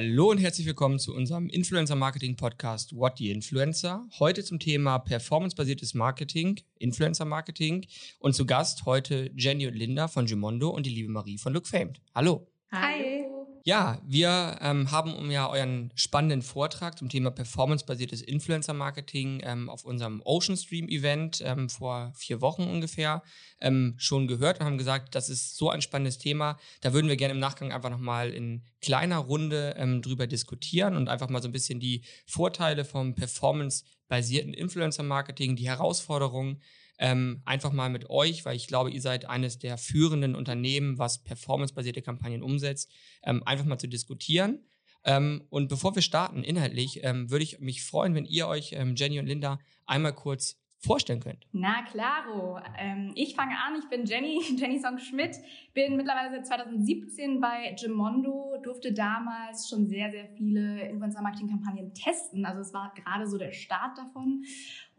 Hallo und herzlich willkommen zu unserem Influencer Marketing Podcast What the Influencer. Heute zum Thema performancebasiertes Marketing, Influencer Marketing und zu Gast heute Jenny und Linda von Gimondo und die liebe Marie von Look Famed. Hallo. Hi. Ja, wir ähm, haben um ja euren spannenden Vortrag zum Thema performancebasiertes Influencer-Marketing ähm, auf unserem Ocean Stream-Event ähm, vor vier Wochen ungefähr ähm, schon gehört und haben gesagt, das ist so ein spannendes Thema. Da würden wir gerne im Nachgang einfach nochmal in kleiner Runde ähm, drüber diskutieren und einfach mal so ein bisschen die Vorteile vom performancebasierten Influencer-Marketing, die Herausforderungen ähm, einfach mal mit euch, weil ich glaube, ihr seid eines der führenden Unternehmen, was performancebasierte Kampagnen umsetzt, ähm, einfach mal zu diskutieren. Ähm, und bevor wir starten, inhaltlich, ähm, würde ich mich freuen, wenn ihr euch, ähm, Jenny und Linda, einmal kurz vorstellen könnt. Na klaro. Ähm, ich fange an, ich bin Jenny, Jenny Song Schmidt, bin mittlerweile seit 2017 bei Gemondo, durfte damals schon sehr, sehr viele Influencer-Marketing-Kampagnen testen. Also es war gerade so der Start davon.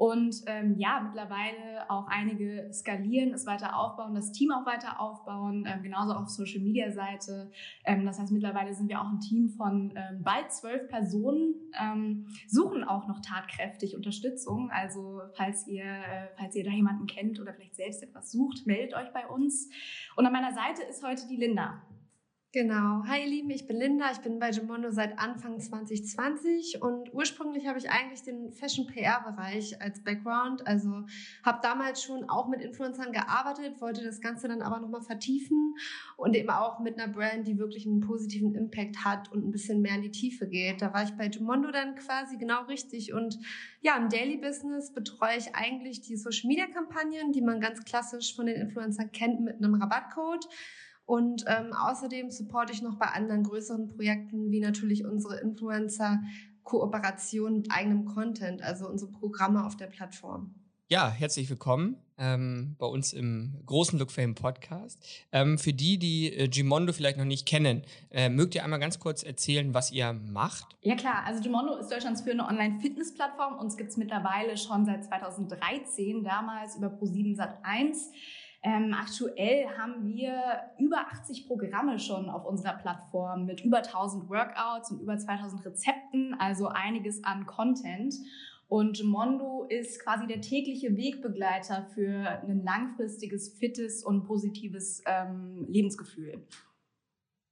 Und ähm, ja, mittlerweile auch einige skalieren, es weiter aufbauen, das Team auch weiter aufbauen, ähm, genauso auf Social-Media-Seite. Ähm, das heißt, mittlerweile sind wir auch ein Team von ähm, bald zwölf Personen, ähm, suchen auch noch tatkräftig Unterstützung. Also falls ihr, äh, falls ihr da jemanden kennt oder vielleicht selbst etwas sucht, meldet euch bei uns. Und an meiner Seite ist heute die Linda. Genau. Hi ihr Lieben, ich bin Linda, ich bin bei Gemondo seit Anfang 2020 und ursprünglich habe ich eigentlich den Fashion PR-Bereich als Background, also habe damals schon auch mit Influencern gearbeitet, wollte das Ganze dann aber nochmal vertiefen und eben auch mit einer Brand, die wirklich einen positiven Impact hat und ein bisschen mehr in die Tiefe geht. Da war ich bei Gemondo dann quasi genau richtig und ja, im Daily Business betreue ich eigentlich die Social-Media-Kampagnen, die man ganz klassisch von den Influencern kennt mit einem Rabattcode. Und ähm, außerdem supporte ich noch bei anderen größeren Projekten, wie natürlich unsere Influencer Kooperation mit eigenem Content, also unsere Programme auf der Plattform. Ja, herzlich willkommen ähm, bei uns im großen Look Fame Podcast. Ähm, für die, die äh, Gimondo vielleicht noch nicht kennen, äh, mögt ihr einmal ganz kurz erzählen, was ihr macht? Ja klar, also Gimondo ist Deutschlands führende Online-Fitness-Plattform. Uns gibt es mittlerweile schon seit 2013, damals über Pro7 Sat1. Ähm, aktuell haben wir über 80 Programme schon auf unserer Plattform mit über 1000 Workouts und über 2000 Rezepten, also einiges an Content. Und Mondo ist quasi der tägliche Wegbegleiter für ein langfristiges, fittes und positives ähm, Lebensgefühl.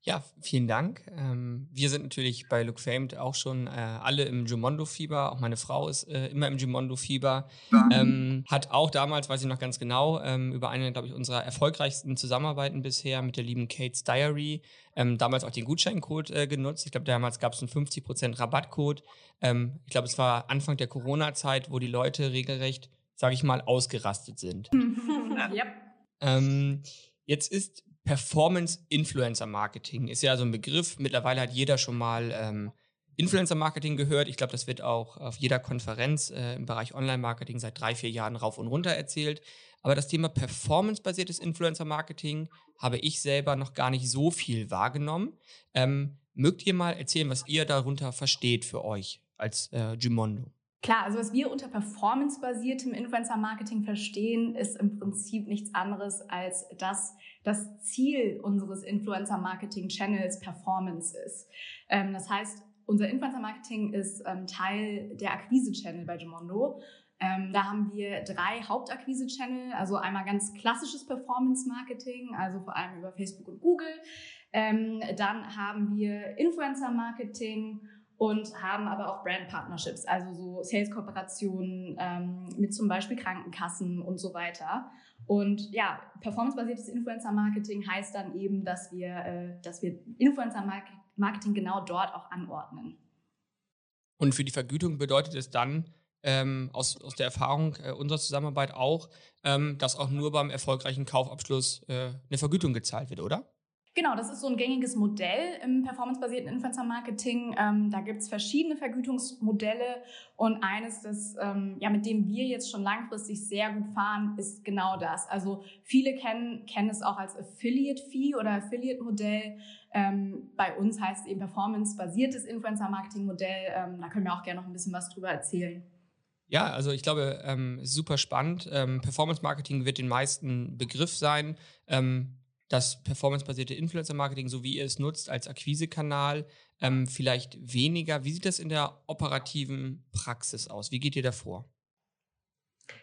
Ja, vielen Dank. Ähm, wir sind natürlich bei Look Famed auch schon äh, alle im Jumondo-Fieber. Auch meine Frau ist äh, immer im Jumondo-Fieber. Ähm, hat auch damals, weiß ich noch ganz genau, ähm, über eine, glaube ich, unserer erfolgreichsten Zusammenarbeiten bisher mit der lieben Kate's Diary, ähm, damals auch den Gutscheincode äh, genutzt. Ich glaube, damals gab es einen 50% Rabattcode. Ähm, ich glaube, es war Anfang der Corona-Zeit, wo die Leute regelrecht, sage ich mal, ausgerastet sind. yep. Ähm, jetzt ist Performance-Influencer-Marketing ist ja so ein Begriff. Mittlerweile hat jeder schon mal ähm, Influencer-Marketing gehört. Ich glaube, das wird auch auf jeder Konferenz äh, im Bereich Online-Marketing seit drei, vier Jahren rauf und runter erzählt. Aber das Thema performance-basiertes Influencer-Marketing habe ich selber noch gar nicht so viel wahrgenommen. Ähm, mögt ihr mal erzählen, was ihr darunter versteht für euch als äh, Gimondo? Klar, also was wir unter performance-basiertem Influencer-Marketing verstehen, ist im Prinzip nichts anderes als das, das Ziel unseres Influencer-Marketing-Channels Performance ist. Ähm, das heißt, unser Influencer-Marketing ist ähm, Teil der Akquise-Channel bei Gemondo. Ähm, da haben wir drei Hauptakquise-Channel, also einmal ganz klassisches Performance-Marketing, also vor allem über Facebook und Google. Ähm, dann haben wir Influencer-Marketing und haben aber auch Brand-Partnerships, also so Sales-Kooperationen ähm, mit zum Beispiel Krankenkassen und so weiter. Und ja, performancebasiertes Influencer-Marketing heißt dann eben, dass wir, äh, dass wir Influencer-Marketing genau dort auch anordnen. Und für die Vergütung bedeutet es dann ähm, aus, aus der Erfahrung äh, unserer Zusammenarbeit auch, ähm, dass auch nur beim erfolgreichen Kaufabschluss äh, eine Vergütung gezahlt wird, oder? Genau, das ist so ein gängiges Modell im performancebasierten Influencer-Marketing. Ähm, da gibt es verschiedene Vergütungsmodelle und eines, das, ähm, ja, mit dem wir jetzt schon langfristig sehr gut fahren, ist genau das. Also viele kennen, kennen es auch als Affiliate-Fee oder Affiliate-Modell. Ähm, bei uns heißt es eben performance-basiertes Influencer-Marketing-Modell. Ähm, da können wir auch gerne noch ein bisschen was drüber erzählen. Ja, also ich glaube, ähm, super spannend. Ähm, Performance Marketing wird den meisten Begriff sein. Das performancebasierte Influencer-Marketing, so wie ihr es nutzt als Akquisekanal, ähm, vielleicht weniger. Wie sieht das in der operativen Praxis aus? Wie geht ihr davor?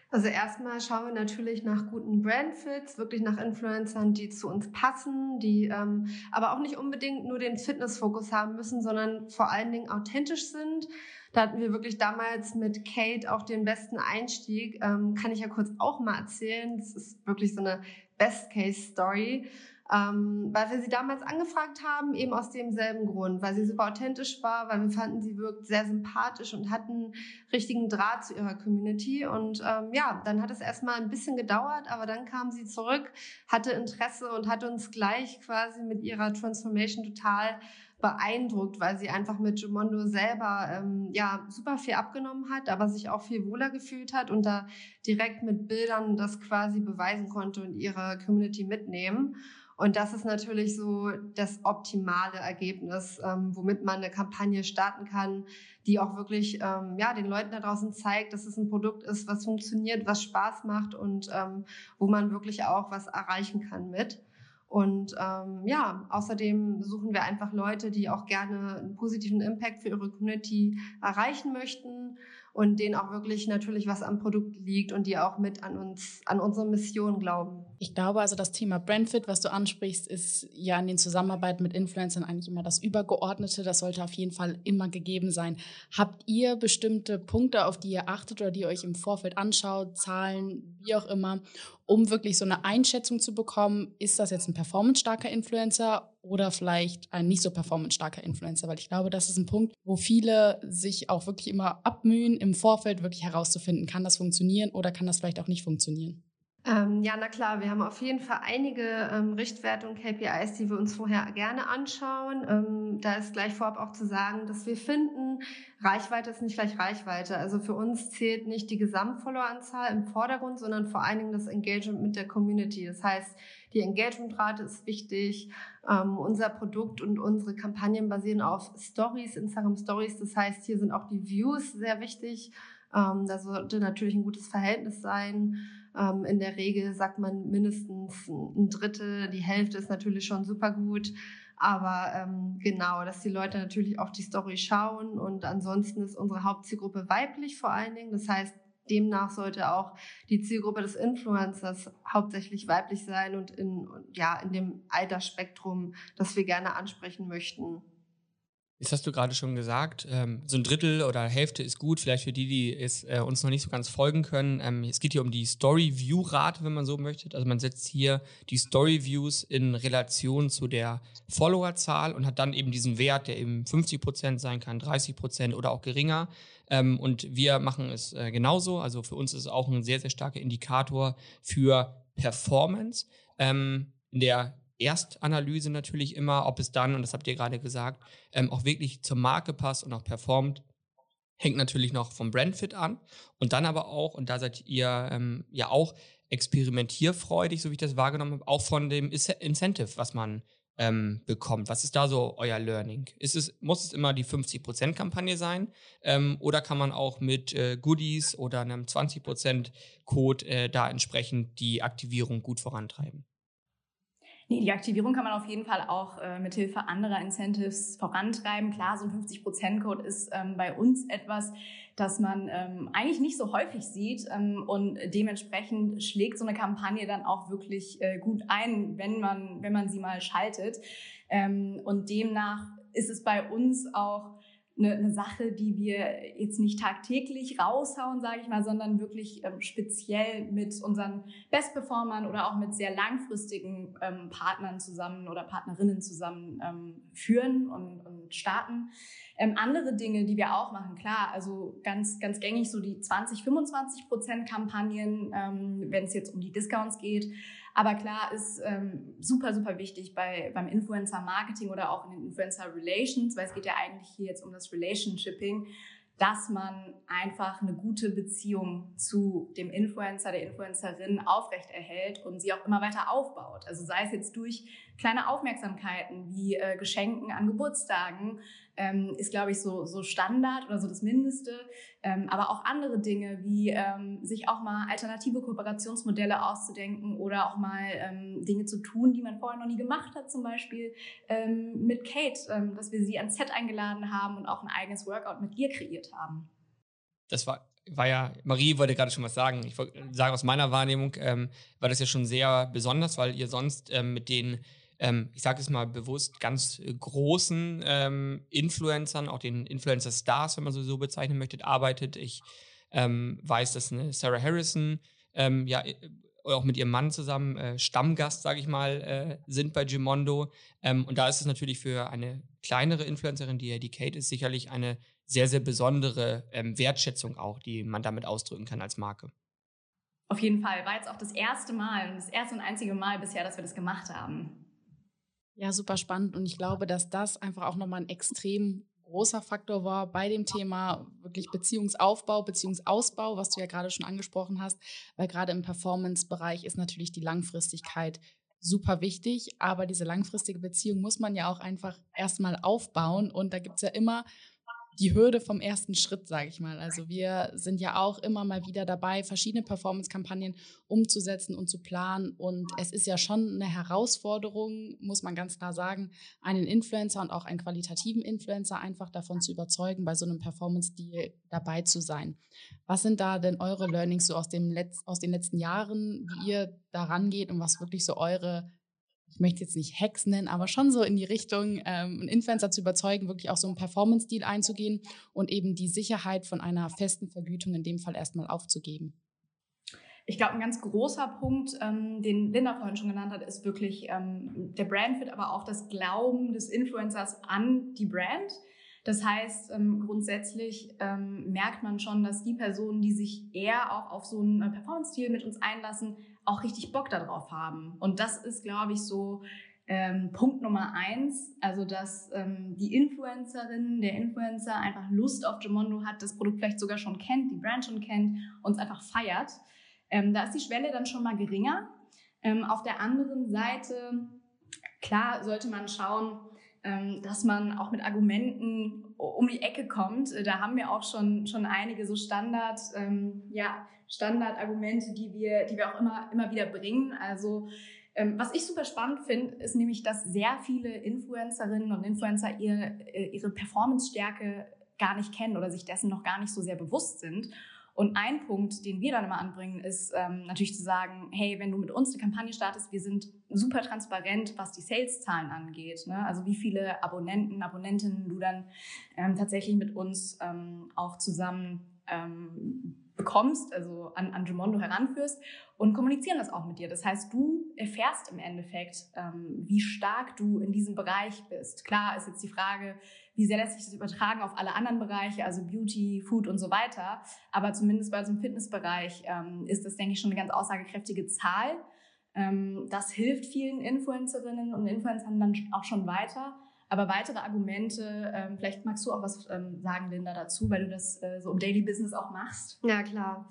Also erstmal schauen wir natürlich nach guten Brandfits, wirklich nach Influencern, die zu uns passen, die ähm, aber auch nicht unbedingt nur den Fitnessfokus haben müssen, sondern vor allen Dingen authentisch sind. Da hatten wir wirklich damals mit Kate auch den besten Einstieg. Ähm, kann ich ja kurz auch mal erzählen. Das ist wirklich so eine Best-Case-Story. Ähm, weil wir sie damals angefragt haben, eben aus demselben Grund, weil sie super authentisch war, weil wir fanden, sie wirkt sehr sympathisch und hatten richtigen Draht zu ihrer Community. Und ähm, ja, dann hat es erstmal ein bisschen gedauert, aber dann kam sie zurück, hatte Interesse und hat uns gleich quasi mit ihrer Transformation total beeindruckt, weil sie einfach mit Jumondo selber ähm, ja super viel abgenommen hat, aber sich auch viel wohler gefühlt hat und da direkt mit Bildern das quasi beweisen konnte und ihre Community mitnehmen. Und das ist natürlich so das optimale Ergebnis, ähm, womit man eine Kampagne starten kann, die auch wirklich ähm, ja den Leuten da draußen zeigt, dass es ein Produkt ist, was funktioniert, was Spaß macht und ähm, wo man wirklich auch was erreichen kann mit. Und ähm, ja, außerdem suchen wir einfach Leute, die auch gerne einen positiven Impact für ihre Community erreichen möchten und denen auch wirklich natürlich was am Produkt liegt und die auch mit an uns, an unsere Mission glauben. Ich glaube also, das Thema Brandfit, was du ansprichst, ist ja in den Zusammenarbeiten mit Influencern eigentlich immer das Übergeordnete. Das sollte auf jeden Fall immer gegeben sein. Habt ihr bestimmte Punkte, auf die ihr achtet oder die ihr euch im Vorfeld anschaut, Zahlen, wie auch immer, um wirklich so eine Einschätzung zu bekommen, ist das jetzt ein performance-starker Influencer oder vielleicht ein nicht so performance-starker Influencer? Weil ich glaube, das ist ein Punkt, wo viele sich auch wirklich immer abmühen, im Vorfeld wirklich herauszufinden, kann das funktionieren oder kann das vielleicht auch nicht funktionieren. Ähm, ja, na klar, wir haben auf jeden Fall einige ähm, Richtwerte und KPIs, die wir uns vorher gerne anschauen. Ähm, da ist gleich vorab auch zu sagen, dass wir finden, Reichweite ist nicht gleich Reichweite. Also für uns zählt nicht die Gesamtfolloweranzahl im Vordergrund, sondern vor allen Dingen das Engagement mit der Community. Das heißt, die Engagementrate ist wichtig. Ähm, unser Produkt und unsere Kampagnen basieren auf Stories, Instagram Stories. Das heißt, hier sind auch die Views sehr wichtig. Ähm, da sollte natürlich ein gutes Verhältnis sein. Ähm, in der Regel sagt man mindestens ein Drittel, die Hälfte ist natürlich schon super gut. Aber ähm, genau, dass die Leute natürlich auch die Story schauen und ansonsten ist unsere Hauptzielgruppe weiblich vor allen Dingen. Das heißt, demnach sollte auch die Zielgruppe des Influencers hauptsächlich weiblich sein und in, ja, in dem Altersspektrum, das wir gerne ansprechen möchten. Jetzt hast du gerade schon gesagt, ähm, so ein Drittel oder Hälfte ist gut, vielleicht für die, die es, äh, uns noch nicht so ganz folgen können. Ähm, es geht hier um die Story-View-Rate, wenn man so möchte. Also man setzt hier die Story-Views in Relation zu der Followerzahl und hat dann eben diesen Wert, der eben 50 Prozent sein kann, 30 Prozent oder auch geringer. Ähm, und wir machen es äh, genauso. Also für uns ist es auch ein sehr, sehr starker Indikator für Performance. Ähm, in der Erstanalyse natürlich immer, ob es dann, und das habt ihr gerade gesagt, ähm, auch wirklich zur Marke passt und auch performt, hängt natürlich noch vom Brandfit an. Und dann aber auch, und da seid ihr ähm, ja auch experimentierfreudig, so wie ich das wahrgenommen habe, auch von dem Incentive, was man ähm, bekommt. Was ist da so euer Learning? Ist es, muss es immer die 50%-Kampagne sein? Ähm, oder kann man auch mit äh, Goodies oder einem 20%-Code äh, da entsprechend die Aktivierung gut vorantreiben? Nee, die Aktivierung kann man auf jeden Fall auch äh, mit Hilfe anderer Incentives vorantreiben. Klar, so ein 50%-Code ist ähm, bei uns etwas, das man ähm, eigentlich nicht so häufig sieht ähm, und dementsprechend schlägt so eine Kampagne dann auch wirklich äh, gut ein, wenn man, wenn man sie mal schaltet. Ähm, und demnach ist es bei uns auch eine, eine Sache, die wir jetzt nicht tagtäglich raushauen, sage ich mal, sondern wirklich ähm, speziell mit unseren Bestperformern oder auch mit sehr langfristigen ähm, Partnern zusammen oder Partnerinnen zusammen ähm, führen und, und starten. Ähm, andere Dinge, die wir auch machen, klar, also ganz, ganz gängig so die 20, 25 Prozent Kampagnen, ähm, wenn es jetzt um die Discounts geht. Aber klar ist ähm, super, super wichtig bei, beim Influencer-Marketing oder auch in den Influencer-Relations, weil es geht ja eigentlich hier jetzt um das Relationshipping, dass man einfach eine gute Beziehung zu dem Influencer, der Influencerin aufrechterhält und sie auch immer weiter aufbaut. Also sei es jetzt durch kleine Aufmerksamkeiten wie äh, Geschenken an Geburtstagen ähm, ist, glaube ich, so, so Standard oder so das Mindeste. Ähm, aber auch andere Dinge, wie ähm, sich auch mal alternative Kooperationsmodelle auszudenken oder auch mal ähm, Dinge zu tun, die man vorher noch nie gemacht hat, zum Beispiel ähm, mit Kate, ähm, dass wir sie ans Set eingeladen haben und auch ein eigenes Workout mit ihr kreiert haben. Das war war ja, Marie wollte gerade schon was sagen. Ich wollte sagen, aus meiner Wahrnehmung ähm, war das ja schon sehr besonders, weil ihr sonst ähm, mit den ähm, ich sage es mal bewusst, ganz äh, großen ähm, Influencern, auch den Influencer-Stars, wenn man sie so bezeichnen möchte, arbeitet. Ich ähm, weiß, dass eine Sarah Harrison ähm, ja äh, auch mit ihrem Mann zusammen äh, Stammgast, sage ich mal, äh, sind bei Gimondo. Ähm, und da ist es natürlich für eine kleinere Influencerin, die ja die Kate ist, sicherlich eine sehr, sehr besondere ähm, Wertschätzung auch, die man damit ausdrücken kann als Marke. Auf jeden Fall. War jetzt auch das erste Mal, das erste und einzige Mal bisher, dass wir das gemacht haben. Ja, super spannend. Und ich glaube, dass das einfach auch nochmal ein extrem großer Faktor war bei dem Thema wirklich Beziehungsaufbau, Beziehungsausbau, was du ja gerade schon angesprochen hast, weil gerade im Performance-Bereich ist natürlich die Langfristigkeit super wichtig, aber diese langfristige Beziehung muss man ja auch einfach erstmal aufbauen. Und da gibt es ja immer die Hürde vom ersten Schritt, sage ich mal. Also wir sind ja auch immer mal wieder dabei, verschiedene Performance-Kampagnen umzusetzen und zu planen. Und es ist ja schon eine Herausforderung, muss man ganz klar sagen, einen Influencer und auch einen qualitativen Influencer einfach davon zu überzeugen, bei so einem Performance-Deal dabei zu sein. Was sind da denn eure Learnings so aus, dem Letz-, aus den letzten Jahren, wie ihr da rangeht und was wirklich so eure ich möchte jetzt nicht Hacks nennen, aber schon so in die Richtung, ähm, einen Influencer zu überzeugen, wirklich auch so einen Performance-Deal einzugehen und eben die Sicherheit von einer festen Vergütung in dem Fall erstmal aufzugeben. Ich glaube, ein ganz großer Punkt, ähm, den Linda vorhin schon genannt hat, ist wirklich ähm, der Brandfit, aber auch das Glauben des Influencers an die Brand. Das heißt, ähm, grundsätzlich ähm, merkt man schon, dass die Personen, die sich eher auch auf so einen Performance-Stil mit uns einlassen, auch richtig Bock darauf haben. Und das ist, glaube ich, so ähm, Punkt Nummer eins, also dass ähm, die Influencerin, der Influencer einfach Lust auf Gemondo hat, das Produkt vielleicht sogar schon kennt, die Brand schon kennt, uns einfach feiert. Ähm, da ist die Schwelle dann schon mal geringer. Ähm, auf der anderen Seite, klar, sollte man schauen, ähm, dass man auch mit Argumenten um die Ecke kommt. Äh, da haben wir auch schon, schon einige so Standard, ähm, ja, Standardargumente, die wir, die wir auch immer, immer wieder bringen. Also ähm, was ich super spannend finde, ist nämlich, dass sehr viele Influencerinnen und Influencer ihre, äh, ihre Performance-Stärke gar nicht kennen oder sich dessen noch gar nicht so sehr bewusst sind. Und ein Punkt, den wir dann immer anbringen, ist ähm, natürlich zu sagen, hey, wenn du mit uns eine Kampagne startest, wir sind super transparent, was die Sales-Zahlen angeht. Ne? Also wie viele Abonnenten, Abonnentinnen du dann ähm, tatsächlich mit uns ähm, auch zusammen ähm, bekommst, also an, an Gemondo heranführst und kommunizieren das auch mit dir. Das heißt, du erfährst im Endeffekt, ähm, wie stark du in diesem Bereich bist. Klar ist jetzt die Frage, wie sehr lässt sich das übertragen auf alle anderen Bereiche, also Beauty, Food und so weiter. Aber zumindest bei so einem Fitnessbereich ähm, ist das, denke ich, schon eine ganz aussagekräftige Zahl. Ähm, das hilft vielen Influencerinnen und Influencern dann auch schon weiter. Aber weitere Argumente, ähm, vielleicht magst du auch was ähm, sagen, Linda, dazu, weil du das äh, so im Daily Business auch machst. Ja, klar.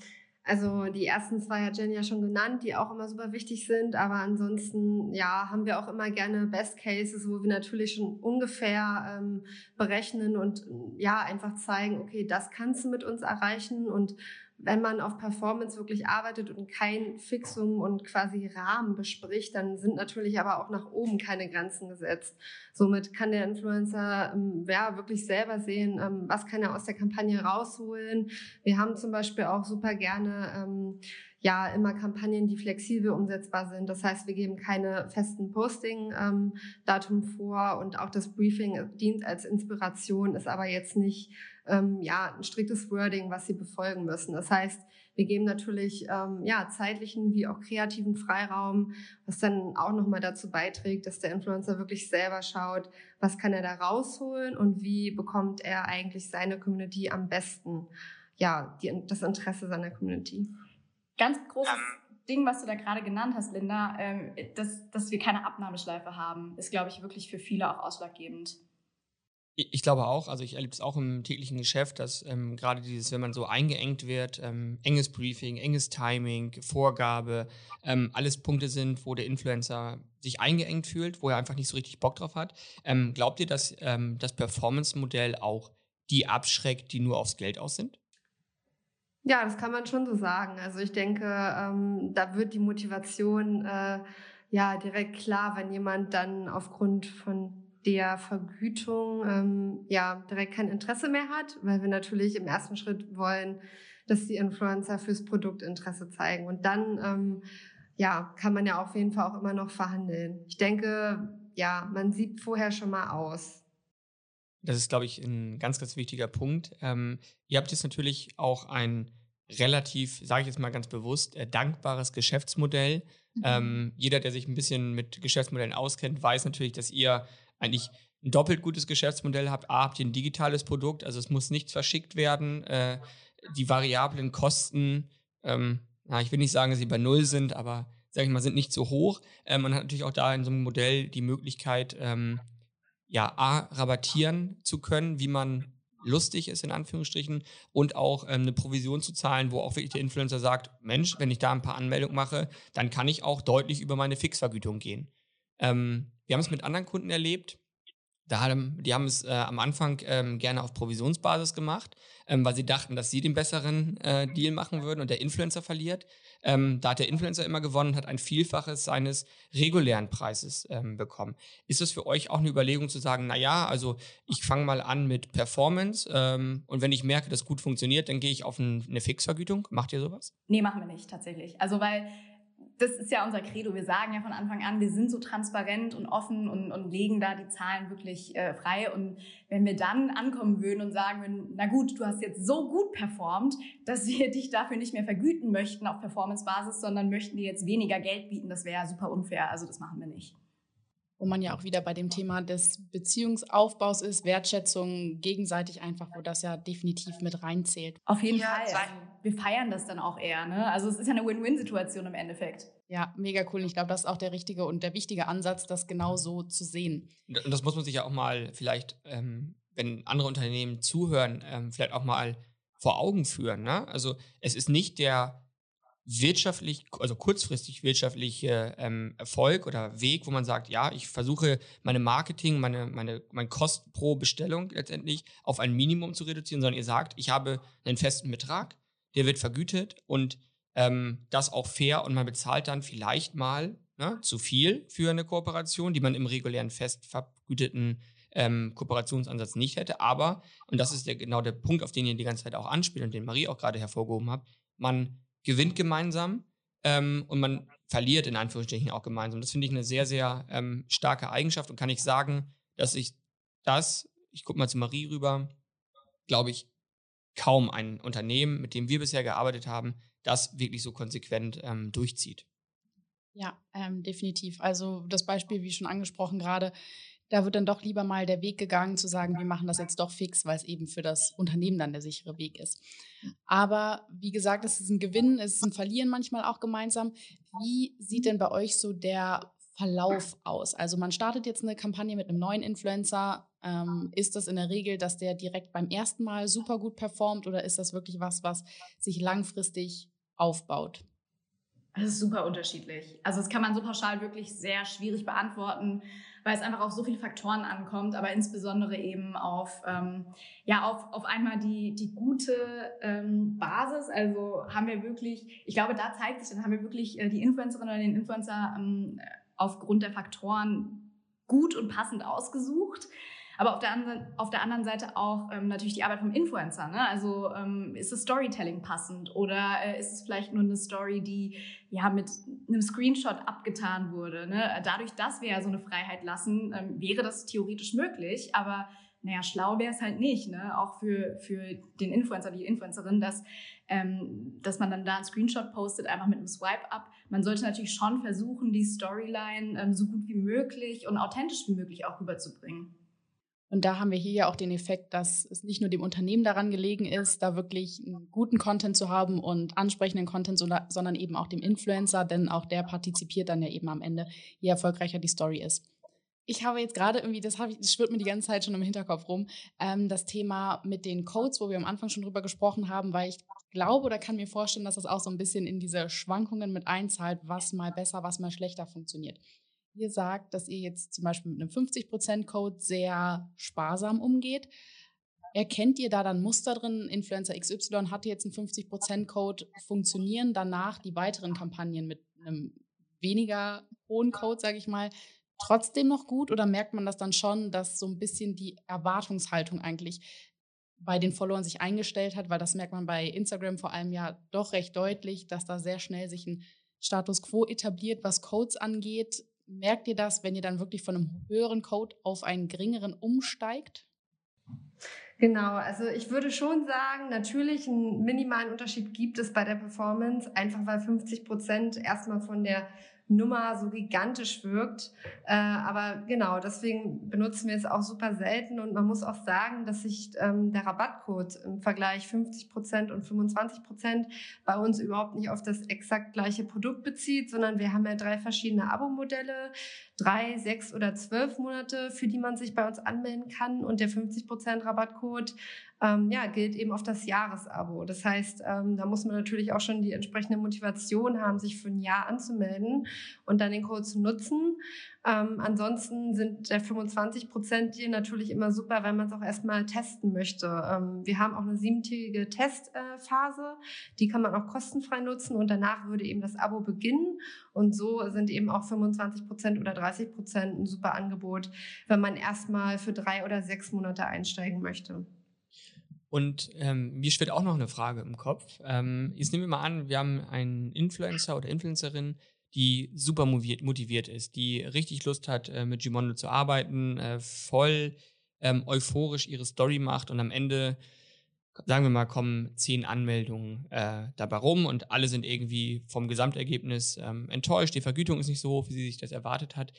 Also die ersten zwei hat Jenny ja schon genannt, die auch immer super wichtig sind. Aber ansonsten, ja, haben wir auch immer gerne Best Cases, wo wir natürlich schon ungefähr ähm, berechnen und ja, einfach zeigen, okay, das kannst du mit uns erreichen und wenn man auf Performance wirklich arbeitet und kein Fixum und quasi Rahmen bespricht, dann sind natürlich aber auch nach oben keine Grenzen gesetzt. Somit kann der Influencer ähm, ja, wirklich selber sehen, ähm, was kann er aus der Kampagne rausholen. Wir haben zum Beispiel auch super gerne ähm, ja immer Kampagnen, die flexibel umsetzbar sind. Das heißt, wir geben keine festen Posting-Datum ähm, vor und auch das Briefing dient als Inspiration, ist aber jetzt nicht ähm, ja, ein striktes Wording, was sie befolgen müssen. Das heißt, wir geben natürlich ähm, ja, zeitlichen wie auch kreativen Freiraum, was dann auch nochmal dazu beiträgt, dass der Influencer wirklich selber schaut, was kann er da rausholen und wie bekommt er eigentlich seine Community am besten, ja, die, das Interesse seiner Community. Ganz großes Ding, was du da gerade genannt hast, Linda, ähm, dass, dass wir keine Abnahmeschleife haben, ist, glaube ich, wirklich für viele auch ausschlaggebend. Ich glaube auch, also ich erlebe es auch im täglichen Geschäft, dass ähm, gerade dieses, wenn man so eingeengt wird, ähm, enges Briefing, enges Timing, Vorgabe, ähm, alles Punkte sind, wo der Influencer sich eingeengt fühlt, wo er einfach nicht so richtig Bock drauf hat. Ähm, glaubt ihr, dass ähm, das Performance-Modell auch die abschreckt, die nur aufs Geld aus sind? Ja, das kann man schon so sagen. Also ich denke, ähm, da wird die Motivation äh, ja direkt klar, wenn jemand dann aufgrund von der Vergütung ähm, ja direkt kein Interesse mehr hat, weil wir natürlich im ersten Schritt wollen, dass die Influencer fürs Produkt Interesse zeigen. Und dann ähm, ja, kann man ja auf jeden Fall auch immer noch verhandeln. Ich denke, ja, man sieht vorher schon mal aus. Das ist, glaube ich, ein ganz, ganz wichtiger Punkt. Ähm, ihr habt jetzt natürlich auch ein relativ, sage ich jetzt mal ganz bewusst, äh, dankbares Geschäftsmodell. Mhm. Ähm, jeder, der sich ein bisschen mit Geschäftsmodellen auskennt, weiß natürlich, dass ihr eigentlich ein doppelt gutes Geschäftsmodell habt. A, habt ihr ein digitales Produkt, also es muss nichts verschickt werden. Äh, die variablen Kosten, ähm, na, ich will nicht sagen, dass sie bei Null sind, aber sage ich mal, sind nicht so hoch. Ähm, man hat natürlich auch da in so einem Modell die Möglichkeit, ähm, ja, A, rabattieren zu können, wie man lustig ist, in Anführungsstrichen, und auch ähm, eine Provision zu zahlen, wo auch wirklich der Influencer sagt, Mensch, wenn ich da ein paar Anmeldungen mache, dann kann ich auch deutlich über meine Fixvergütung gehen. Ähm, wir haben es mit anderen Kunden erlebt. Da haben, die haben es äh, am Anfang ähm, gerne auf Provisionsbasis gemacht, ähm, weil sie dachten, dass sie den besseren äh, Deal machen würden und der Influencer verliert. Ähm, da hat der Influencer immer gewonnen und hat ein Vielfaches seines regulären Preises ähm, bekommen. Ist es für euch auch eine Überlegung zu sagen, naja, also ich fange mal an mit Performance ähm, und wenn ich merke, dass gut funktioniert, dann gehe ich auf ein, eine Fixvergütung? Macht ihr sowas? Nee, machen wir nicht tatsächlich. Also weil das ist ja unser Credo. Wir sagen ja von Anfang an, wir sind so transparent und offen und, und legen da die Zahlen wirklich äh, frei. Und wenn wir dann ankommen würden und sagen würden, na gut, du hast jetzt so gut performt, dass wir dich dafür nicht mehr vergüten möchten auf Performance-Basis, sondern möchten dir jetzt weniger Geld bieten, das wäre super unfair. Also das machen wir nicht wo man ja auch wieder bei dem Thema des Beziehungsaufbaus ist, Wertschätzung gegenseitig einfach, wo das ja definitiv mit reinzählt. Auf jeden ja, Fall. Also wir feiern das dann auch eher. Ne? Also es ist ja eine Win-Win-Situation im Endeffekt. Ja, mega cool. Ich glaube, das ist auch der richtige und der wichtige Ansatz, das genau so zu sehen. Und das muss man sich ja auch mal vielleicht, ähm, wenn andere Unternehmen zuhören, ähm, vielleicht auch mal vor Augen führen. Ne? Also es ist nicht der wirtschaftlich, also kurzfristig wirtschaftliche ähm, Erfolg oder Weg, wo man sagt, ja, ich versuche meine Marketing, meine, meine, mein Kosten pro Bestellung letztendlich auf ein Minimum zu reduzieren, sondern ihr sagt, ich habe einen festen Betrag, der wird vergütet und ähm, das auch fair und man bezahlt dann vielleicht mal ne, zu viel für eine Kooperation, die man im regulären fest vergüteten ähm, Kooperationsansatz nicht hätte. Aber, und das ist der, genau der Punkt, auf den ihr die ganze Zeit auch anspielt und den Marie auch gerade hervorgehoben hat, man gewinnt gemeinsam ähm, und man verliert in Anführungsstrichen auch gemeinsam. Das finde ich eine sehr, sehr ähm, starke Eigenschaft und kann ich sagen, dass ich das, ich gucke mal zu Marie rüber, glaube ich, kaum ein Unternehmen, mit dem wir bisher gearbeitet haben, das wirklich so konsequent ähm, durchzieht. Ja, ähm, definitiv. Also das Beispiel, wie schon angesprochen gerade, da wird dann doch lieber mal der Weg gegangen, zu sagen, wir machen das jetzt doch fix, weil es eben für das Unternehmen dann der sichere Weg ist. Aber wie gesagt, es ist ein Gewinn, es ist ein Verlieren manchmal auch gemeinsam. Wie sieht denn bei euch so der Verlauf aus? Also man startet jetzt eine Kampagne mit einem neuen Influencer. Ähm, ist das in der Regel, dass der direkt beim ersten Mal super gut performt oder ist das wirklich was, was sich langfristig aufbaut? Das ist super unterschiedlich. Also das kann man so pauschal wirklich sehr schwierig beantworten weil es einfach auf so viele Faktoren ankommt, aber insbesondere eben auf, ähm, ja, auf, auf einmal die, die gute ähm, Basis. Also haben wir wirklich, ich glaube, da zeigt sich, dann haben wir wirklich äh, die Influencerin oder den Influencer ähm, aufgrund der Faktoren gut und passend ausgesucht. Aber auf der, anderen, auf der anderen Seite auch ähm, natürlich die Arbeit vom Influencer. Ne? Also ähm, ist das Storytelling passend oder äh, ist es vielleicht nur eine Story, die ja mit einem Screenshot abgetan wurde? Ne? Dadurch, dass wir ja so eine Freiheit lassen, ähm, wäre das theoretisch möglich. Aber naja, schlau wäre es halt nicht, ne? auch für, für den Influencer, die Influencerin, dass, ähm, dass man dann da einen Screenshot postet, einfach mit einem Swipe-Up. Man sollte natürlich schon versuchen, die Storyline ähm, so gut wie möglich und authentisch wie möglich auch rüberzubringen. Und da haben wir hier ja auch den Effekt, dass es nicht nur dem Unternehmen daran gelegen ist, da wirklich einen guten Content zu haben und ansprechenden Content, sondern eben auch dem Influencer, denn auch der partizipiert dann ja eben am Ende, je erfolgreicher die Story ist. ich habe jetzt gerade irgendwie, das, ich, das schwirrt mir die ganze Zeit schon im Hinterkopf rum, ähm, das Thema mit den Codes, wo wir am Anfang schon drüber gesprochen haben, weil ich glaube oder kann mir vorstellen, dass das auch so ein bisschen in diese Schwankungen mit einzahlt, was mal besser, was mal schlechter funktioniert. Ihr sagt, dass ihr jetzt zum Beispiel mit einem 50%-Code sehr sparsam umgeht. Erkennt ihr da dann Muster drin? Influencer XY hatte jetzt einen 50%-Code, funktionieren danach die weiteren Kampagnen mit einem weniger hohen Code, sage ich mal, trotzdem noch gut oder merkt man das dann schon, dass so ein bisschen die Erwartungshaltung eigentlich bei den Followern sich eingestellt hat, weil das merkt man bei Instagram vor allem ja doch recht deutlich, dass da sehr schnell sich ein Status quo etabliert, was Codes angeht. Merkt ihr das, wenn ihr dann wirklich von einem höheren Code auf einen geringeren umsteigt? Genau, also ich würde schon sagen, natürlich einen minimalen Unterschied gibt es bei der Performance, einfach weil 50 Prozent erstmal von der Nummer so gigantisch wirkt. Äh, aber genau, deswegen benutzen wir es auch super selten und man muss auch sagen, dass sich ähm, der Rabattcode im Vergleich 50 Prozent und 25 Prozent bei uns überhaupt nicht auf das exakt gleiche Produkt bezieht, sondern wir haben ja drei verschiedene Abo-Modelle, drei, sechs oder zwölf Monate, für die man sich bei uns anmelden kann und der 50 Prozent Rabattcode ähm, ja, gilt eben auf das Jahresabo. Das heißt, ähm, da muss man natürlich auch schon die entsprechende Motivation haben, sich für ein Jahr anzumelden und dann den Code zu nutzen. Ähm, ansonsten sind der 25 Prozent Deal natürlich immer super, wenn man es auch erstmal testen möchte. Ähm, wir haben auch eine siebentägige Testphase, die kann man auch kostenfrei nutzen und danach würde eben das Abo beginnen. Und so sind eben auch 25 Prozent oder 30 Prozent ein super Angebot, wenn man erstmal für drei oder sechs Monate einsteigen möchte. Und ähm, mir schwirrt auch noch eine Frage im Kopf. Ähm, jetzt nehmen wir mal an, wir haben einen Influencer oder Influencerin, die super motiviert ist, die richtig Lust hat, äh, mit Gimondo zu arbeiten, äh, voll ähm, euphorisch ihre Story macht und am Ende, sagen wir mal, kommen zehn Anmeldungen äh, dabei rum und alle sind irgendwie vom Gesamtergebnis ähm, enttäuscht. Die Vergütung ist nicht so hoch, wie sie sich das erwartet hat.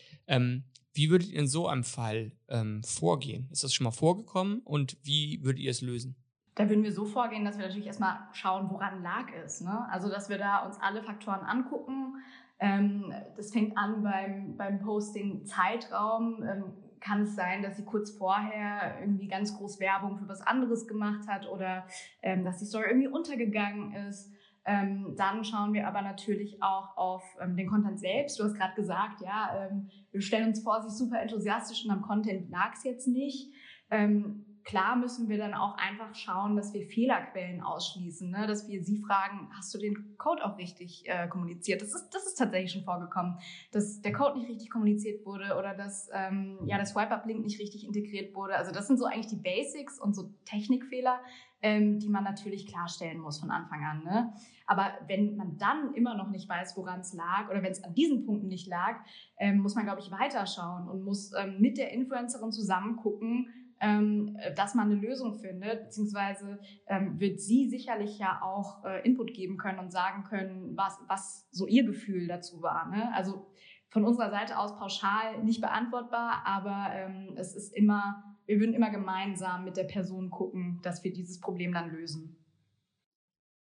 Wie würdet ihr in so einem Fall ähm, vorgehen? Ist das schon mal vorgekommen und wie würdet ihr es lösen? Da würden wir so vorgehen, dass wir natürlich erstmal schauen, woran lag es. Ne? Also, dass wir da uns alle Faktoren angucken. Ähm, das fängt an beim, beim Posting-Zeitraum. Ähm, kann es sein, dass sie kurz vorher irgendwie ganz groß Werbung für was anderes gemacht hat oder ähm, dass die Story irgendwie untergegangen ist. Ähm, dann schauen wir aber natürlich auch auf ähm, den Content selbst. Du hast gerade gesagt, ja, ähm, wir stellen uns vor, sie ist super enthusiastisch und am Content lag es jetzt nicht. Ähm, klar müssen wir dann auch einfach schauen, dass wir Fehlerquellen ausschließen, ne? dass wir sie fragen, hast du den Code auch richtig äh, kommuniziert? Das ist, das ist tatsächlich schon vorgekommen, dass der Code nicht richtig kommuniziert wurde oder dass ähm, ja, der Swipe-Up-Link nicht richtig integriert wurde. Also das sind so eigentlich die Basics und so Technikfehler, ähm, die man natürlich klarstellen muss von Anfang an. Ne? Aber wenn man dann immer noch nicht weiß, woran es lag oder wenn es an diesen Punkten nicht lag, ähm, muss man, glaube ich, weiterschauen und muss ähm, mit der Influencerin zusammen gucken, ähm, dass man eine Lösung findet, beziehungsweise ähm, wird sie sicherlich ja auch äh, Input geben können und sagen können, was, was so ihr Gefühl dazu war. Ne? Also von unserer Seite aus pauschal nicht beantwortbar, aber ähm, es ist immer, wir würden immer gemeinsam mit der Person gucken, dass wir dieses Problem dann lösen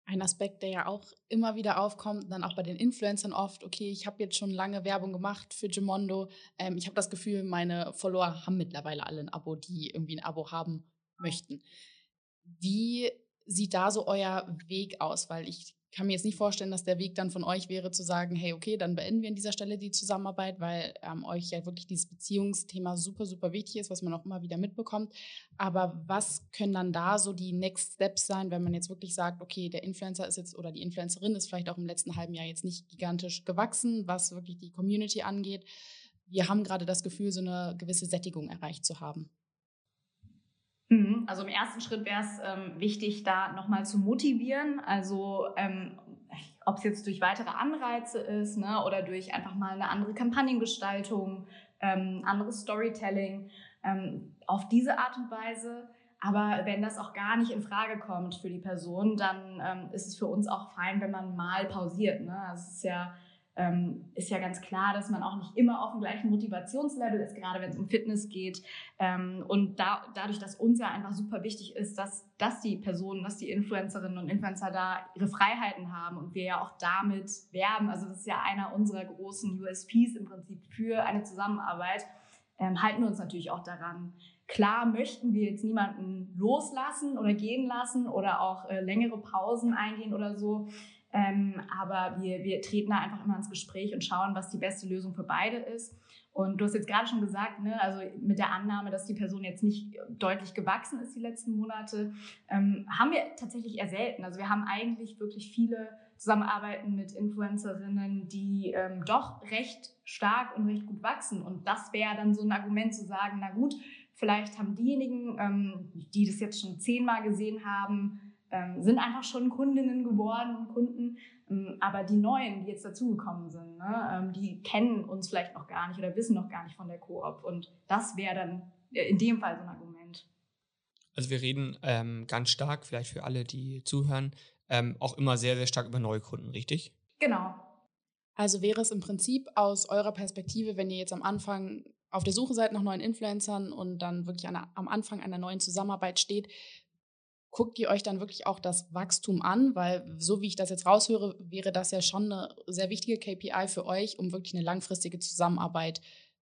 ein Aspekt, der ja auch immer wieder aufkommt, dann auch bei den Influencern oft, okay, ich habe jetzt schon lange Werbung gemacht für Gemondo. Ähm, ich habe das Gefühl, meine Follower haben mittlerweile alle ein Abo, die irgendwie ein Abo haben möchten. Wie sieht da so euer Weg aus? Weil ich kann mir jetzt nicht vorstellen, dass der Weg dann von euch wäre zu sagen, hey, okay, dann beenden wir an dieser Stelle die Zusammenarbeit, weil ähm, euch ja wirklich dieses Beziehungsthema super, super wichtig ist, was man auch immer wieder mitbekommt. Aber was können dann da so die Next Steps sein, wenn man jetzt wirklich sagt, okay, der Influencer ist jetzt oder die Influencerin ist vielleicht auch im letzten halben Jahr jetzt nicht gigantisch gewachsen, was wirklich die Community angeht. Wir haben gerade das Gefühl, so eine gewisse Sättigung erreicht zu haben. Mhm. Also im ersten Schritt wäre es ähm, wichtig, da nochmal zu motivieren. Also ähm, ob es jetzt durch weitere Anreize ist ne, oder durch einfach mal eine andere Kampagnengestaltung, ähm, anderes Storytelling, ähm, auf diese Art und Weise. Aber wenn das auch gar nicht in Frage kommt für die Person, dann ähm, ist es für uns auch fein, wenn man mal pausiert. Ne? Das ist ja ähm, ist ja ganz klar, dass man auch nicht immer auf dem gleichen Motivationslevel ist, gerade wenn es um Fitness geht. Ähm, und da, dadurch, dass uns ja einfach super wichtig ist, dass, dass die Personen, dass die Influencerinnen und Influencer da ihre Freiheiten haben und wir ja auch damit werben. Also das ist ja einer unserer großen USPs im Prinzip für eine Zusammenarbeit. ähm, halten wir uns natürlich auch daran. Klar möchten wir jetzt niemanden loslassen oder gehen lassen oder auch äh, längere Pausen eingehen oder so. Ähm, aber wir, wir treten da einfach immer ins Gespräch und schauen, was die beste Lösung für beide ist. Und du hast jetzt gerade schon gesagt, ne, also mit der Annahme, dass die Person jetzt nicht deutlich gewachsen ist die letzten Monate, ähm, haben wir tatsächlich eher selten. Also wir haben eigentlich wirklich viele Zusammenarbeiten mit Influencerinnen, die ähm, doch recht stark und recht gut wachsen. Und das wäre dann so ein Argument zu sagen, na gut, vielleicht haben diejenigen, ähm, die das jetzt schon zehnmal gesehen haben, ähm, sind einfach schon Kundinnen geworden und Kunden. Ähm, aber die Neuen, die jetzt dazugekommen sind, ne, ähm, die kennen uns vielleicht noch gar nicht oder wissen noch gar nicht von der Koop. Und das wäre dann in dem Fall so ein Argument. Also wir reden ähm, ganz stark, vielleicht für alle, die zuhören, ähm, auch immer sehr, sehr stark über Neukunden, richtig? Genau. Also wäre es im Prinzip aus eurer Perspektive, wenn ihr jetzt am Anfang auf der Suche seid nach neuen Influencern und dann wirklich einer, am Anfang einer neuen Zusammenarbeit steht, guckt ihr euch dann wirklich auch das Wachstum an, weil so wie ich das jetzt raushöre, wäre das ja schon eine sehr wichtige KPI für euch, um wirklich eine langfristige Zusammenarbeit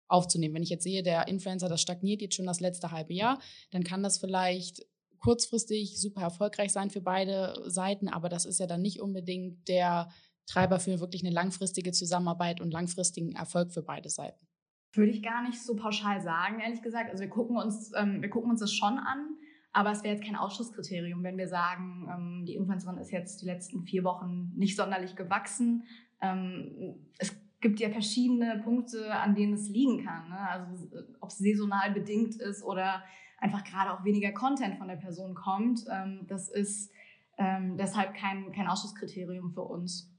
aufzunehmen. Wenn ich jetzt sehe, der Influencer, das stagniert jetzt schon das letzte halbe Jahr, dann kann das vielleicht kurzfristig super erfolgreich sein für beide Seiten, aber das ist ja dann nicht unbedingt der Treiber für wirklich eine langfristige Zusammenarbeit und langfristigen Erfolg für beide Seiten. Würde ich gar nicht so pauschal sagen, ehrlich gesagt. Also wir gucken uns, ähm, wir gucken uns das schon an, aber es wäre jetzt kein Ausschlusskriterium, wenn wir sagen, ähm, die Influencerin ist jetzt die letzten vier Wochen nicht sonderlich gewachsen. Ähm, es gibt ja verschiedene Punkte, an denen es liegen kann. Ne? Also ob es saisonal bedingt ist oder einfach gerade auch weniger Content von der Person kommt. Ähm, das ist ähm, deshalb kein, kein Ausschlusskriterium für uns.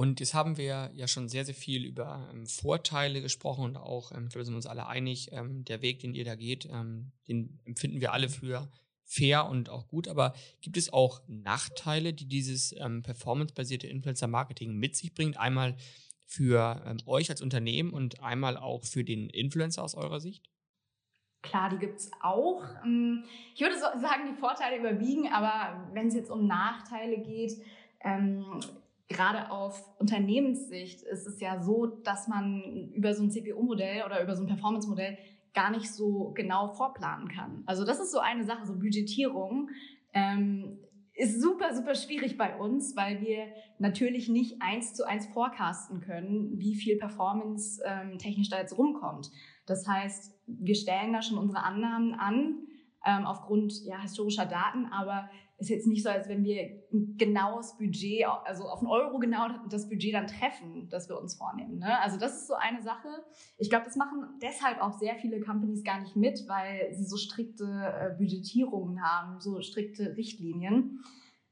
Und jetzt haben wir ja schon sehr, sehr viel über ähm, Vorteile gesprochen und auch, ähm, glaube, sind wir uns alle einig, ähm, der Weg, den ihr da geht, ähm, den empfinden wir alle für fair und auch gut. Aber gibt es auch Nachteile, die dieses ähm, performancebasierte Influencer-Marketing mit sich bringt? Einmal für ähm, euch als Unternehmen und einmal auch für den Influencer aus eurer Sicht? Klar, die gibt's auch. Ähm, ich würde sagen, die Vorteile überwiegen, aber wenn es jetzt um Nachteile geht, gerade auf Unternehmenssicht ist es ja so, dass man über so ein CPO-Modell oder über so ein Performance-Modell gar nicht so genau vorplanen kann. Also das ist so eine Sache, so Budgetierung. Ähm, ist super, super schwierig bei uns, weil wir natürlich nicht eins zu eins forecasten können, wie viel Performance ähm, technisch da jetzt rumkommt. Das heißt, wir stellen da schon unsere Annahmen an ähm, aufgrund ja, historischer Daten, aber ist jetzt nicht so, als wenn wir ein genaues Budget, also auf einen Euro genau das Budget dann treffen, das wir uns vornehmen. Ne? Also das ist so eine Sache. Ich glaube, das machen deshalb auch sehr viele Companies gar nicht mit, weil sie so strikte äh, Budgetierungen haben, so strikte Richtlinien.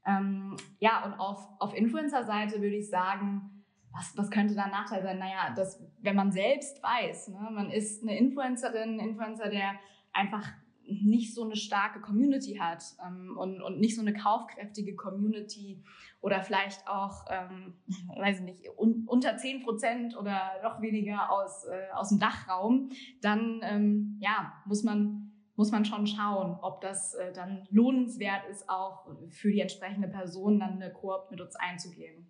Ähm, ja, und auf, auf Influencer-Seite würde ich sagen, was, was könnte da ein Nachteil sein? Naja, dass, wenn man selbst weiß, ne, man ist eine Influencerin, ein Influencer, der einfach nicht so eine starke Community hat ähm, und, und nicht so eine kaufkräftige Community oder vielleicht auch, ähm, weiß ich nicht, un, unter 10 Prozent oder noch weniger aus, äh, aus dem Dachraum, dann ähm, ja, muss man, muss man schon schauen, ob das äh, dann lohnenswert ist, auch für die entsprechende Person dann eine Koop mit uns einzugehen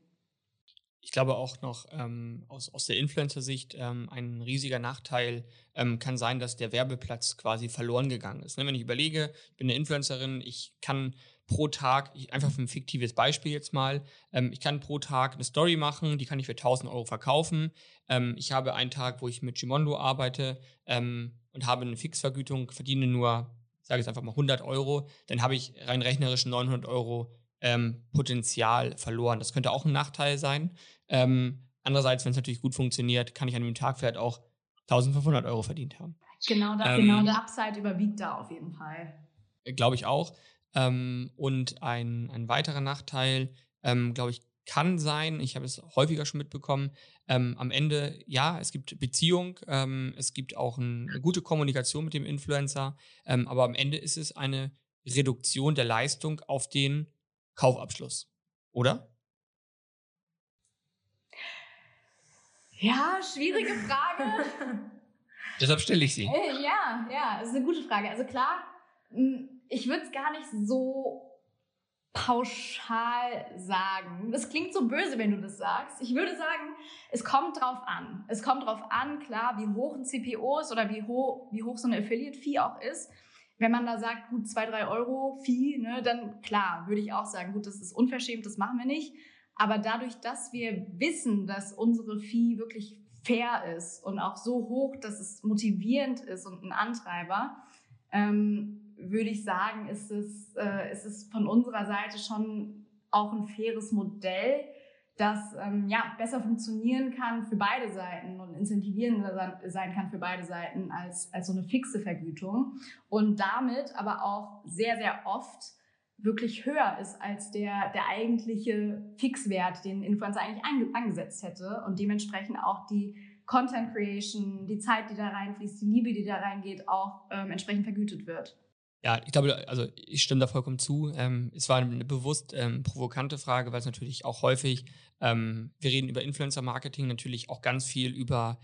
ich glaube auch noch ähm, aus, aus der Influencer-Sicht ähm, ein riesiger Nachteil ähm, kann sein, dass der Werbeplatz quasi verloren gegangen ist. Ne? Wenn ich überlege, ich bin eine Influencerin, ich kann pro Tag, ich, einfach für ein fiktives Beispiel jetzt mal, ähm, ich kann pro Tag eine Story machen, die kann ich für 1000 Euro verkaufen. Ähm, ich habe einen Tag, wo ich mit Gimondo arbeite ähm, und habe eine Fixvergütung, verdiene nur, sage jetzt einfach mal 100 Euro, dann habe ich rein rechnerisch 900 Euro ähm, Potenzial verloren. Das könnte auch ein Nachteil sein. Ähm, andererseits, wenn es natürlich gut funktioniert, kann ich an dem Tag vielleicht auch 1500 Euro verdient haben. Genau, da, ähm, genau der Upside überwiegt da auf jeden Fall. Glaube ich auch. Ähm, und ein, ein weiterer Nachteil, ähm, glaube ich, kann sein, ich habe es häufiger schon mitbekommen, ähm, am Ende, ja, es gibt Beziehung, ähm, es gibt auch ein, eine gute Kommunikation mit dem Influencer, ähm, aber am Ende ist es eine Reduktion der Leistung auf den Kaufabschluss, oder? Ja, schwierige Frage. Deshalb stelle ich sie. Äh, ja, ja, ist eine gute Frage. Also klar, ich würde es gar nicht so pauschal sagen. Das klingt so böse, wenn du das sagst. Ich würde sagen, es kommt drauf an. Es kommt drauf an, klar, wie hoch ein CPO ist oder wie hoch, wie hoch so eine Affiliate-Fee auch ist. Wenn man da sagt, gut, zwei, drei Euro Fee, ne, dann klar, würde ich auch sagen, gut, das ist unverschämt, das machen wir nicht. Aber dadurch, dass wir wissen, dass unsere Fee wirklich fair ist und auch so hoch, dass es motivierend ist und ein Antreiber, ähm, würde ich sagen, ist es, äh, ist es von unserer Seite schon auch ein faires Modell, das ähm, ja, besser funktionieren kann für beide Seiten und incentivierender sein kann für beide Seiten als, als so eine fixe Vergütung und damit aber auch sehr, sehr oft wirklich höher ist als der, der eigentliche Fixwert, den Influencer eigentlich angesetzt hätte und dementsprechend auch die Content Creation, die Zeit, die da reinfließt, die Liebe, die da reingeht, auch ähm, entsprechend vergütet wird. Ja, ich glaube, also ich stimme da vollkommen zu. Ähm, es war eine bewusst ähm, provokante Frage, weil es natürlich auch häufig, ähm, wir reden über Influencer-Marketing, natürlich auch ganz viel über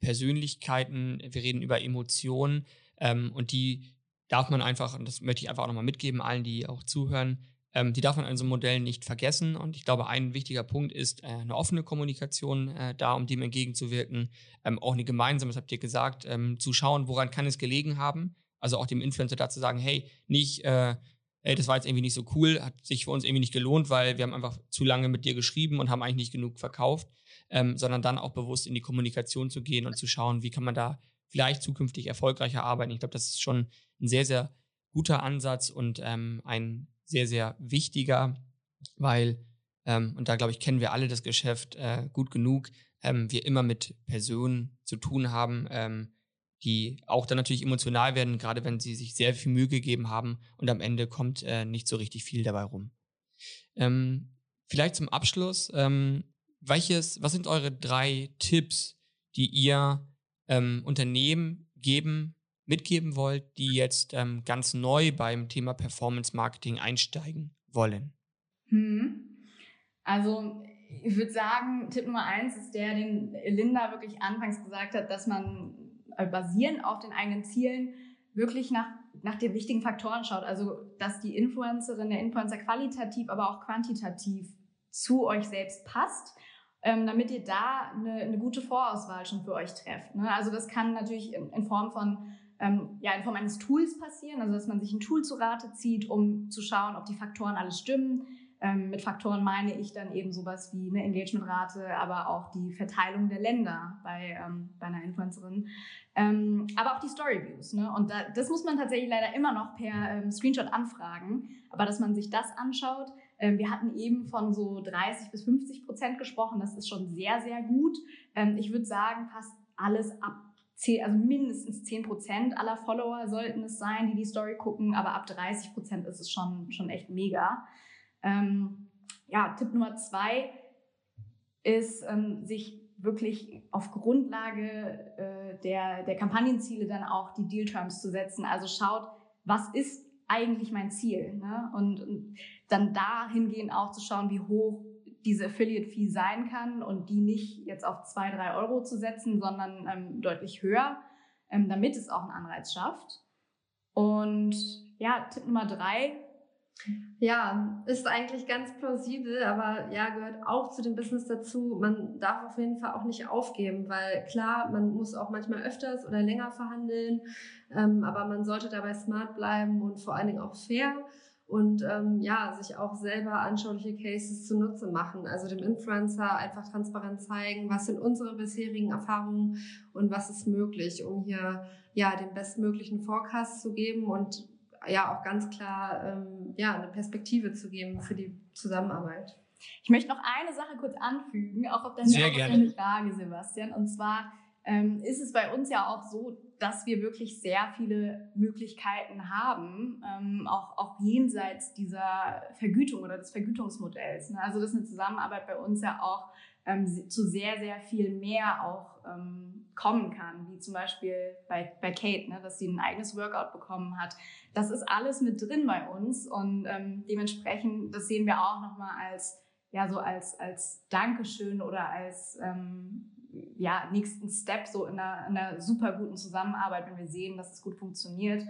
Persönlichkeiten, wir reden über Emotionen ähm, und die darf man einfach, und das möchte ich einfach auch nochmal mitgeben, allen, die auch zuhören, ähm, die darf man an so einem Modell nicht vergessen. Und ich glaube, ein wichtiger Punkt ist äh, eine offene Kommunikation äh, da, um dem entgegenzuwirken. Ähm, auch eine gemeinsame, das habt ihr gesagt, zu schauen, woran kann es gelegen haben also auch dem Influencer dazu sagen, hey, nicht, äh, ey, das war jetzt irgendwie nicht so cool, hat sich für uns irgendwie nicht gelohnt, weil wir haben einfach zu lange mit dir geschrieben und haben eigentlich nicht genug verkauft, ähm, sondern dann auch bewusst in die Kommunikation zu gehen und zu schauen, wie kann man da vielleicht zukünftig erfolgreicher arbeiten. Ich glaube, das ist schon ein sehr, sehr guter Ansatz und ähm, ein sehr, sehr wichtiger, weil, ähm, und da glaube ich, kennen wir alle das Geschäft äh, gut genug, ähm, wir immer mit Personen zu tun haben, ähm, die auch dann natürlich emotional werden, gerade wenn sie sich sehr viel Mühe gegeben haben und am Ende kommt äh, nicht so richtig viel dabei rum. Ähm, vielleicht zum Abschluss, ähm, welches, was sind eure drei Tipps, die ihr ähm, Unternehmen geben, mitgeben wollt, die jetzt ähm, ganz neu beim Thema Performance Marketing einsteigen wollen? Hm. Also ich würde sagen, Tipp Nummer eins ist der, den Linda wirklich anfangs gesagt hat, dass man äh, basierend auf den eigenen Zielen wirklich nach, nach den wichtigen Faktoren schaut. Also, dass die Influencerin, der Influencer qualitativ, aber auch quantitativ zu euch selbst passt, ähm, damit ihr da eine, eine, gute Vorauswahl schon für euch trefft. Ne? Also, das kann natürlich in, in Form von ähm, ja, in Form eines Tools passieren, also dass man sich ein Tool zu Rate zieht, um zu schauen, ob die Faktoren alles stimmen, ähm, mit Faktoren meine ich dann eben sowas wie eine Engagementrate, aber auch die Verteilung der Länder bei, ähm, bei einer Influencerin. Ähm, aber auch die Storyviews. Ne? Und da, das muss man tatsächlich leider immer noch per ähm, Screenshot anfragen. Aber dass man sich das anschaut, ähm, wir hatten eben von so 30 bis 50 Prozent gesprochen. Das ist schon sehr, sehr gut. Ähm, ich würde sagen, fast alles ab 10, also mindestens 10 Prozent aller Follower sollten es sein, die die Story gucken. Aber ab 30 Prozent ist es schon, schon echt mega. Ähm, ja, Tipp Nummer zwei ist, ähm, sich wirklich auf Grundlage äh, der, der Kampagnenziele dann auch die Deal Terms zu setzen. Also schaut, was ist eigentlich mein Ziel? Ne? Und, und dann dahingehend auch zu schauen, wie hoch diese Affiliate-Fee sein kann und die nicht jetzt auf zwei, drei Euro zu setzen, sondern ähm, deutlich höher, ähm, damit es auch einen Anreiz schafft. Und ja, Tipp Nummer drei, ja, ist eigentlich ganz plausibel, aber ja, gehört auch zu dem Business dazu. Man darf auf jeden Fall auch nicht aufgeben, weil klar, man muss auch manchmal öfters oder länger verhandeln, ähm, aber man sollte dabei smart bleiben und vor allen Dingen auch fair und ähm, ja, sich auch selber anschauliche Cases zunutze machen. Also dem Influencer einfach transparent zeigen, was sind unsere bisherigen Erfahrungen und was ist möglich, um hier ja den bestmöglichen Forecast zu geben und ja auch ganz klar ähm, ja, eine Perspektive zu geben für die Zusammenarbeit. Ich möchte noch eine Sache kurz anfügen, auch auf deine, Sehr gerne. Frage, Sebastian. Und zwar ähm, ist es bei uns ja auch so, dass wir wirklich sehr viele Möglichkeiten haben, ähm, auch, auch jenseits dieser Vergütung oder des Vergütungsmodells. Ne? Also das ist eine Zusammenarbeit bei uns ja auch ähm, zu sehr, sehr viel mehr auch ähm, kommen kann, wie zum Beispiel bei, bei Kate, ne, dass sie ein eigenes Workout bekommen hat. Das ist alles mit drin bei uns und ähm, dementsprechend, das sehen wir auch nochmal als, ja, so als, als Dankeschön oder als, ähm, ja, nächsten Step so in einer, in einer super guten Zusammenarbeit, wenn wir sehen, dass es gut funktioniert,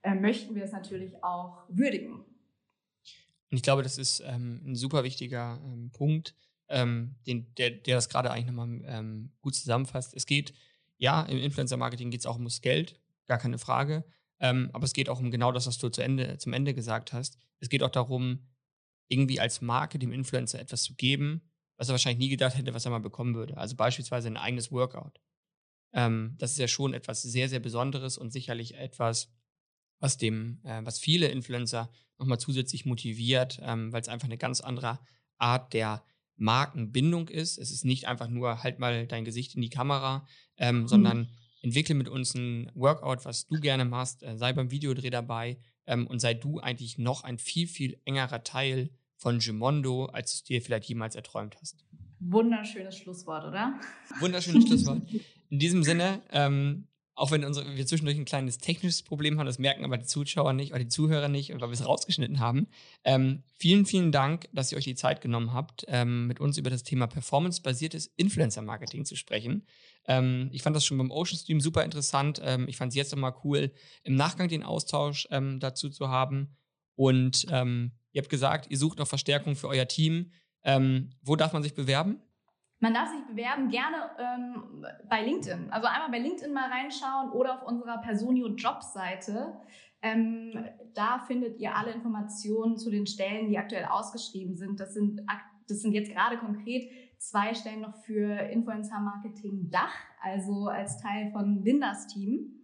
äh, möchten wir es natürlich auch würdigen. Und ich glaube, das ist ähm, ein super wichtiger ähm, Punkt, ähm, den, der, der das gerade eigentlich nochmal ähm, gut zusammenfasst. Es geht, ja, im Influencer-Marketing geht es auch ums Geld, gar keine Frage. Ähm, aber es geht auch um genau das, was du zu Ende, zum Ende gesagt hast. Es geht auch darum, irgendwie als Marke dem Influencer etwas zu geben, was er wahrscheinlich nie gedacht hätte, was er mal bekommen würde. Also beispielsweise ein eigenes Workout. Ähm, das ist ja schon etwas sehr, sehr Besonderes und sicherlich etwas, was dem, äh, was viele Influencer nochmal zusätzlich motiviert, ähm, weil es einfach eine ganz andere Art der Markenbindung ist. Es ist nicht einfach nur, halt mal dein Gesicht in die Kamera, ähm, mhm. sondern entwickle mit uns ein Workout, was du gerne machst, äh, sei beim Videodreh dabei ähm, und sei du eigentlich noch ein viel, viel engerer Teil von Gimondo, als du es dir vielleicht jemals erträumt hast. Wunderschönes Schlusswort, oder? Wunderschönes Schlusswort. In diesem Sinne, ähm, auch wenn unsere, wir zwischendurch ein kleines technisches Problem haben, das merken aber die Zuschauer nicht oder die Zuhörer nicht, weil wir es rausgeschnitten haben. Ähm, vielen, vielen Dank, dass ihr euch die Zeit genommen habt, ähm, mit uns über das Thema performance-basiertes Influencer-Marketing zu sprechen. Ähm, ich fand das schon beim Ocean Stream super interessant. Ähm, ich fand es jetzt nochmal cool, im Nachgang den Austausch ähm, dazu zu haben. Und ähm, ihr habt gesagt, ihr sucht noch Verstärkung für euer Team. wo darf man sich bewerben? Man darf sich bewerben gerne ähm, bei LinkedIn. Also einmal bei LinkedIn mal reinschauen oder auf unserer Personio Jobseite. Ähm, da findet ihr alle Informationen zu den Stellen, die aktuell ausgeschrieben sind. Das sind, das sind jetzt gerade konkret zwei Stellen noch für Influencer Marketing Dach, also als Teil von Lindas Team.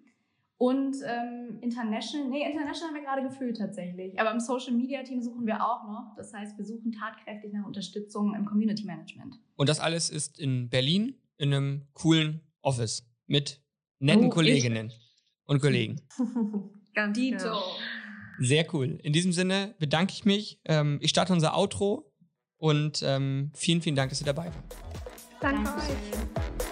Und ähm, International, nee, International haben wir gerade gefüllt tatsächlich. Aber im Social Media Team suchen wir auch noch. Das heißt, wir suchen tatkräftig nach Unterstützung im Community Management. Und das alles ist in Berlin in einem coolen Office mit netten oh, Kolleginnen ich. und Kollegen. Ganz Dito. Genau. Sehr cool. In diesem Sinne bedanke ich mich. Ähm, ich starte unser Outro und ähm, vielen, vielen Dank, dass ihr dabei wart. Danke euch.